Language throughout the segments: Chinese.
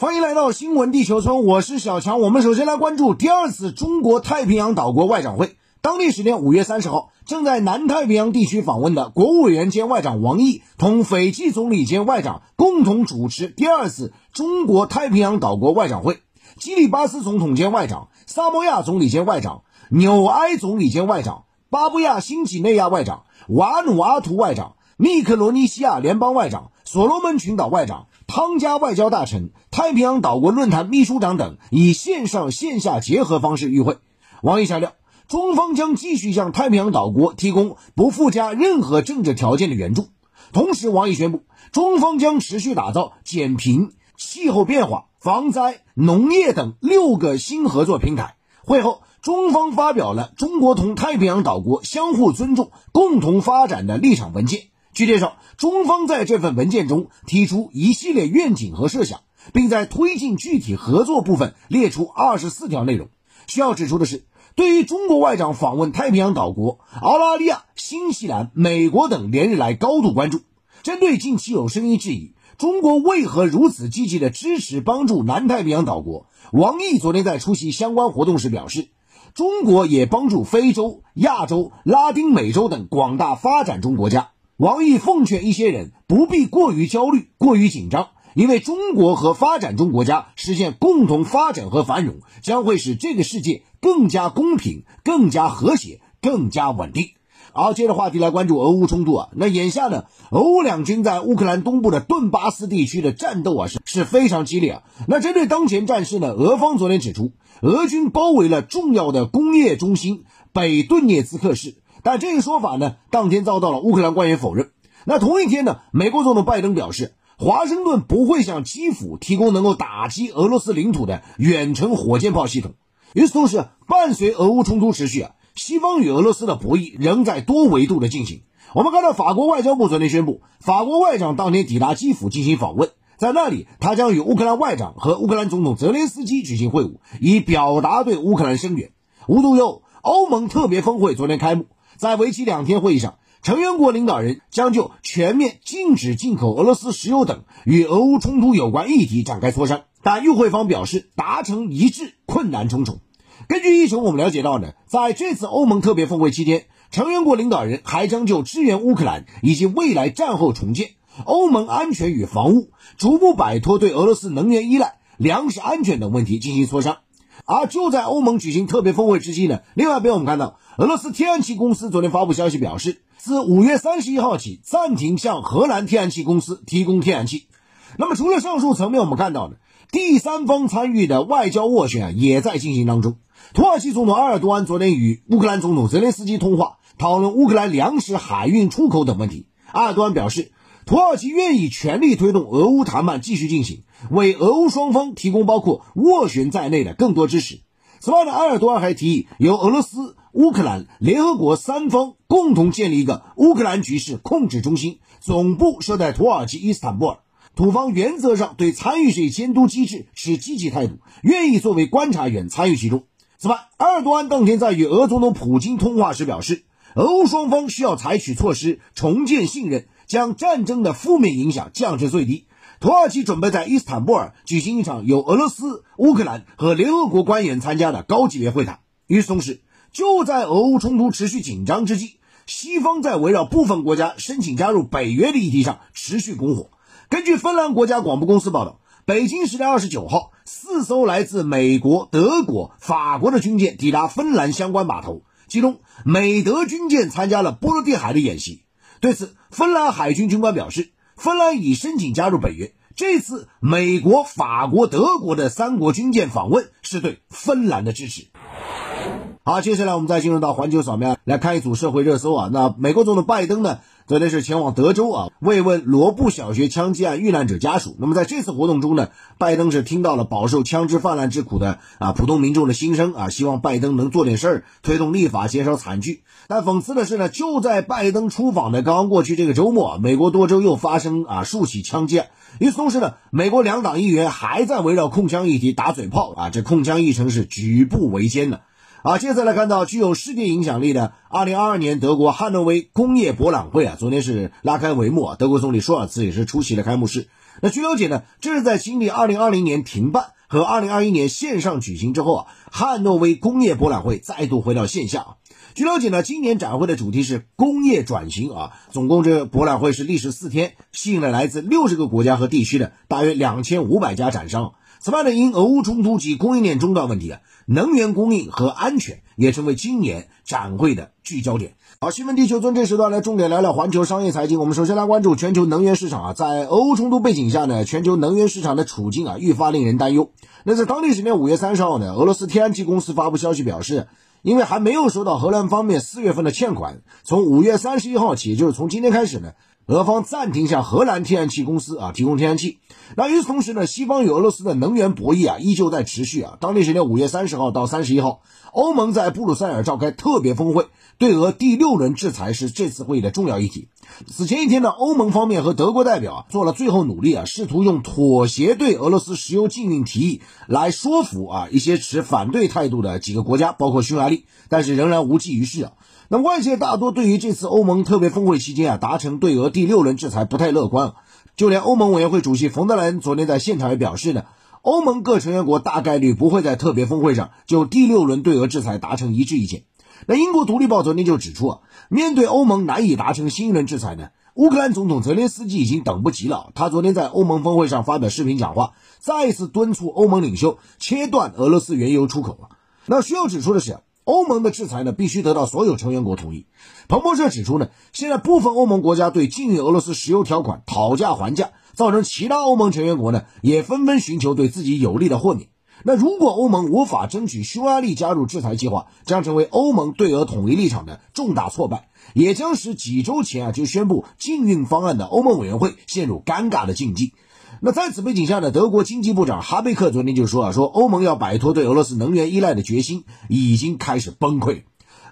欢迎来到新闻地球村，我是小强。我们首先来关注第二次中国太平洋岛国外长会。当地时间五月三十号，正在南太平洋地区访问的国务委员兼外长王毅同斐济总理兼外长共同主持第二次中国太平洋岛国外长会。基里巴斯总统兼外长、萨摩亚总理兼外长、纽埃总理兼外长、巴布亚新几内亚外长、瓦努阿图外长、密克罗尼西亚联邦外长、所罗门群岛外长。汤加外交大臣、太平洋岛国论坛秘书长等以线上线下结合方式与会。王毅强调，中方将继续向太平洋岛国提供不附加任何政治条件的援助。同时，王毅宣布，中方将持续打造减贫、气候变化、防灾、农业等六个新合作平台。会后，中方发表了中国同太平洋岛国相互尊重、共同发展的立场文件。据介绍，中方在这份文件中提出一系列愿景和设想，并在推进具体合作部分列出二十四条内容。需要指出的是，对于中国外长访问太平洋岛国，澳大利亚、新西兰、美国等连日来高度关注。针对近期有声音质疑中国为何如此积极地支持帮助南太平洋岛国，王毅昨天在出席相关活动时表示，中国也帮助非洲、亚洲、拉丁美洲等广大发展中国家。王毅奉劝一些人不必过于焦虑、过于紧张，因为中国和发展中国家实现共同发展和繁荣，将会使这个世界更加公平、更加和谐、更加稳定。好，接着话题来关注俄乌冲突啊。那眼下呢，俄乌两军在乌克兰东部的顿巴斯地区的战斗啊是是非常激烈啊。那针对当前战事呢，俄方昨天指出，俄军包围了重要的工业中心北顿涅茨克市。但这一说法呢，当天遭到了乌克兰官员否认。那同一天呢，美国总统拜登表示，华盛顿不会向基辅提供能够打击俄罗斯领土的远程火箭炮系统。与此同时，伴随俄乌冲突持续啊，西方与俄罗斯的博弈仍在多维度的进行。我们看到，法国外交部昨天宣布，法国外长当天抵达基辅进行访问，在那里，他将与乌克兰外长和乌克兰总统泽连斯基举行会晤，以表达对乌克兰声援。无独有偶，欧盟特别峰会昨天开幕。在为期两天会议上，成员国领导人将就全面禁止进口俄罗斯石油等与俄乌冲突有关议题展开磋商。但与会方表示，达成一致困难重重。根据议程，我们了解到呢，在这次欧盟特别峰会期间，成员国领导人还将就支援乌克兰以及未来战后重建、欧盟安全与防务、逐步摆脱对俄罗斯能源依赖、粮食安全等问题进行磋商。而就在欧盟举行特别峰会之际呢，另外边我们看到，俄罗斯天然气公司昨天发布消息表示，自五月三十一号起暂停向荷兰天然气公司提供天然气。那么除了上述层面，我们看到呢，第三方参与的外交斡旋也在进行当中。土耳其总统埃尔多安昨天与乌克兰总统泽连斯基通话，讨论乌克兰粮食海运出口等问题。埃尔多安表示。土耳其愿意全力推动俄乌谈判继续进行，为俄乌双方提供包括斡旋在内的更多支持。此外呢，埃尔多安还提议由俄罗斯、乌克兰、联合国三方共同建立一个乌克兰局势控制中心，总部设在土耳其伊斯坦布尔。土方原则上对参与这监督机制持积极态度，愿意作为观察员参与其中。此外，埃尔多安当天在与俄总统普京通话时表示，俄乌双方需要采取措施重建信任。将战争的负面影响降至最低。土耳其准备在伊斯坦布尔举行一场由俄罗斯、乌克兰和联合国官员参加的高级别会谈。与此同时，就在俄乌冲突持续紧张之际，西方在围绕部分国家申请加入北约的议题上持续拱火。根据芬兰国家广播公司报道，北京时间二十九号，四艘来自美国、德国、法国的军舰抵达芬兰相关码头，其中美德军舰参加了波罗的海的演习。对此，芬兰海军军官表示，芬兰已申请加入北约。这次美国、法国、德国的三国军舰访问是对芬兰的支持。好，接下来我们再进入到环球扫描，来看一组社会热搜啊。那美国总统拜登呢？昨天是前往德州啊，慰问罗布小学枪击案遇难者家属。那么在这次活动中呢，拜登是听到了饱受枪支泛滥之苦的啊普通民众的心声啊，希望拜登能做点事儿，推动立法减少惨剧。但讽刺的是呢，就在拜登出访的刚刚过去这个周末，美国多州又发生啊数起枪击案。与此同时呢，美国两党议员还在围绕控枪议题打嘴炮啊，这控枪议程是举步维艰的。啊，接下来看到具有世界影响力的二零二二年德国汉诺威工业博览会啊，昨天是拉开帷幕啊。德国总理舒尔茨也是出席了开幕式。那据了解呢，这是在经历2020年停办和2021年线上举行之后啊，汉诺威工业博览会再度回到线下。据了解呢，今年展会的主题是工业转型啊，总共这博览会是历时四天，吸引了来自六十个国家和地区的大约两千五百家展商。此外呢，因俄乌冲突及供应链中断问题啊，能源供应和安全也成为今年展会的聚焦点。好，新闻地球村这时段来重点聊聊环球商业财经。我们首先来关注全球能源市场啊，在俄乌冲突背景下呢，全球能源市场的处境啊愈发令人担忧。那在当地时间五月三十号呢，俄罗斯天然气公司发布消息表示，因为还没有收到荷兰方面四月份的欠款，从五月三十一号起，就是从今天开始呢。俄方暂停向荷兰天然气公司啊提供天然气。那与此同时呢，西方与俄罗斯的能源博弈啊依旧在持续啊。当地时间五月三十号到三十一号，欧盟在布鲁塞尔召开特别峰会，对俄第六轮制裁是这次会议的重要议题。此前一天呢，欧盟方面和德国代表啊做了最后努力啊，试图用妥协对俄罗斯石油禁运提议来说服啊一些持反对态度的几个国家，包括匈牙利，但是仍然无济于事啊。那外界大多对于这次欧盟特别峰会期间啊达成对俄第六轮制裁不太乐观，就连欧盟委员会主席冯德莱恩昨天在现场也表示呢，欧盟各成员国大概率不会在特别峰会上就第六轮对俄制裁达成一致意见。那英国《独立报》昨天就指出啊，面对欧盟难以达成新一轮制裁呢，乌克兰总统泽连斯基已经等不及了。他昨天在欧盟峰会上发表视频讲话，再一次敦促欧盟领袖切断俄罗斯原油出口啊。那需要指出的是。欧盟的制裁呢，必须得到所有成员国同意。彭博社指出呢，现在部分欧盟国家对禁运俄罗斯石油条款讨价还价，造成其他欧盟成员国呢也纷纷寻求对自己有利的豁免。那如果欧盟无法争取匈牙利加入制裁计划，将成为欧盟对俄统一立场的重大挫败，也将使几周前啊就宣布禁运方案的欧盟委员会陷入尴尬的境地。那在此背景下呢，德国经济部长哈贝克昨天就说啊，说欧盟要摆脱对俄罗斯能源依赖的决心已经开始崩溃。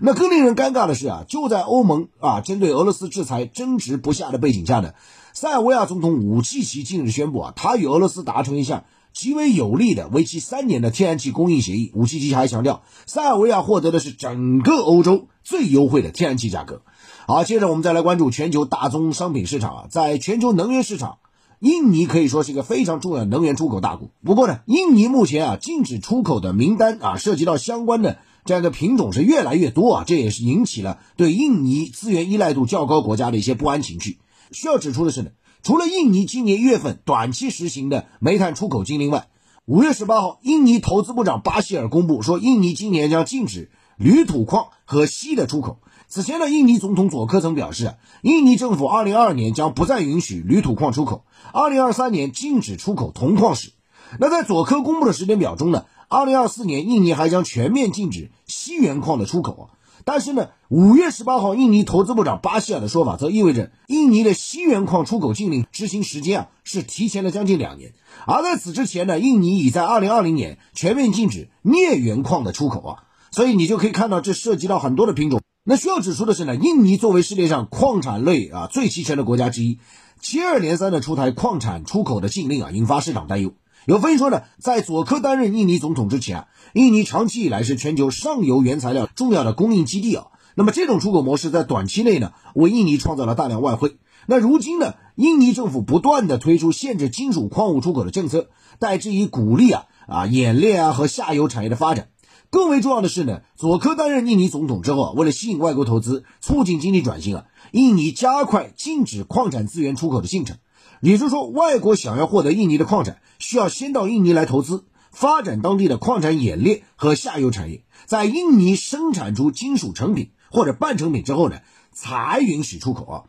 那更令人尴尬的是啊，就在欧盟啊针对俄罗斯制裁争执不下的背景下呢，塞尔维亚总统武契奇近日宣布啊，他与俄罗斯达成一项极为有利的为期三年的天然气供应协议。武契奇还强调，塞尔维亚获得的是整个欧洲最优惠的天然气价格。好，接着我们再来关注全球大宗商品市场啊，在全球能源市场。印尼可以说是一个非常重要的能源出口大国。不过呢，印尼目前啊禁止出口的名单啊，涉及到相关的这样的品种是越来越多啊，这也是引起了对印尼资源依赖度较高国家的一些不安情绪。需要指出的是呢，除了印尼今年一月份短期实行的煤炭出口禁令外，五月十八号，印尼投资部长巴希尔公布说，印尼今年将禁止铝土矿和锡的出口。此前呢，印尼总统佐科曾表示，印尼政府二零二二年将不再允许铝土矿出口，二零二三年禁止出口铜矿石。那在佐科公布的时间表中呢，二零二四年印尼还将全面禁止锡原矿的出口啊。但是呢，五月十八号，印尼投资部长巴希尔的说法则意味着印尼的锡原矿出口禁令执行时间啊是提前了将近两年。而在此之前呢，印尼已在二零二零年全面禁止镍原矿的出口啊。所以你就可以看到，这涉及到很多的品种。那需要指出的是呢，印尼作为世界上矿产类啊最齐全的国家之一，接二连三的出台矿产出口的禁令啊，引发市场担忧。有分析说呢，在佐科担任印尼总统之前啊，印尼长期以来是全球上游原材料重要的供应基地啊。那么这种出口模式在短期内呢，为印尼创造了大量外汇。那如今呢，印尼政府不断的推出限制金属矿物出口的政策，代之以鼓励啊啊冶炼啊和下游产业的发展。更为重要的是呢，佐科担任印尼总统之后啊，为了吸引外国投资、促进经济转型啊，印尼加快禁止矿产资源出口的进程。也就是说，外国想要获得印尼的矿产，需要先到印尼来投资，发展当地的矿产冶炼和下游产业，在印尼生产出金属成品或者半成品之后呢，才允许出口啊。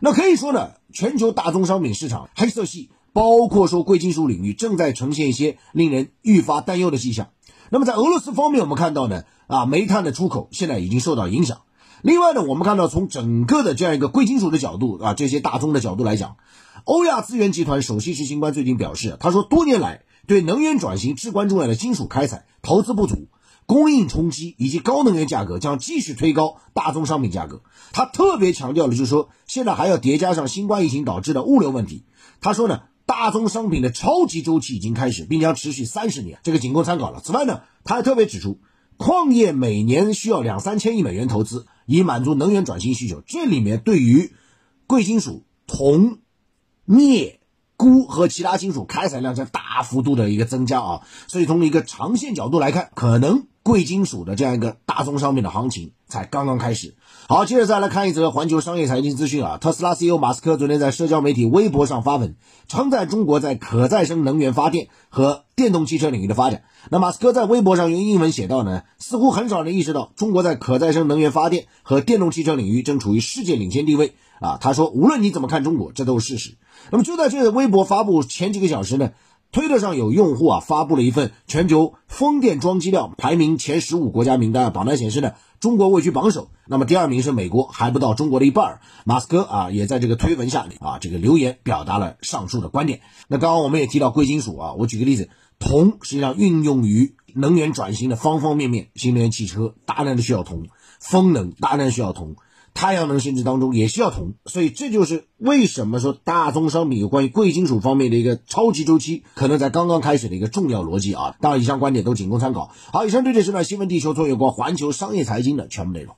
那可以说呢，全球大宗商品市场黑色系，包括说贵金属领域，正在呈现一些令人愈发担忧的迹象。那么在俄罗斯方面，我们看到呢，啊，煤炭的出口现在已经受到影响。另外呢，我们看到从整个的这样一个贵金属的角度啊，这些大宗的角度来讲，欧亚资源集团首席执行官最近表示，他说多年来对能源转型至关重要的金属开采投资不足，供应冲击以及高能源价格将继续推高大宗商品价格。他特别强调的就是说，现在还要叠加上新冠疫情导致的物流问题。他说呢。大宗商品的超级周期已经开始，并将持续三十年，这个仅供参考了。此外呢，他还特别指出，矿业每年需要两三千亿美元投资，以满足能源转型需求。这里面对于贵金属铜、镍、钴和其他金属开采量将大幅度的一个增加啊，所以从一个长线角度来看，可能贵金属的这样一个大宗商品的行情才刚刚开始。好，接着再来看一则环球商业财经资讯啊，特斯拉 CEO 马斯克昨天在社交媒体微博上发文，称赞中国在可再生能源发电和电动汽车领域的发展。那马斯克在微博上用英文写道呢，似乎很少人意识到中国在可再生能源发电和电动汽车领域正处于世界领先地位啊。他说，无论你怎么看中国，这都是事实。那么就在这个微博发布前几个小时呢，推特上有用户啊发布了一份全球风电装机量排名前十五国家名单，榜单显示呢，中国位居榜首，那么第二名是美国，还不到中国的一半。马斯克啊也在这个推文下啊这个留言表达了上述的观点。那刚刚我们也提到贵金属啊，我举个例子，铜实际上运用于能源转型的方方面面，新能源汽车大量的需要铜，风能大量需要铜。太阳能甚至当中也需要铜，所以这就是为什么说大宗商品有关于贵金属方面的一个超级周期可能在刚刚开始的一个重要逻辑啊。当然，以上观点都仅供参考。好，以上这就是呢新闻地球做有关环球商业财经的全部内容。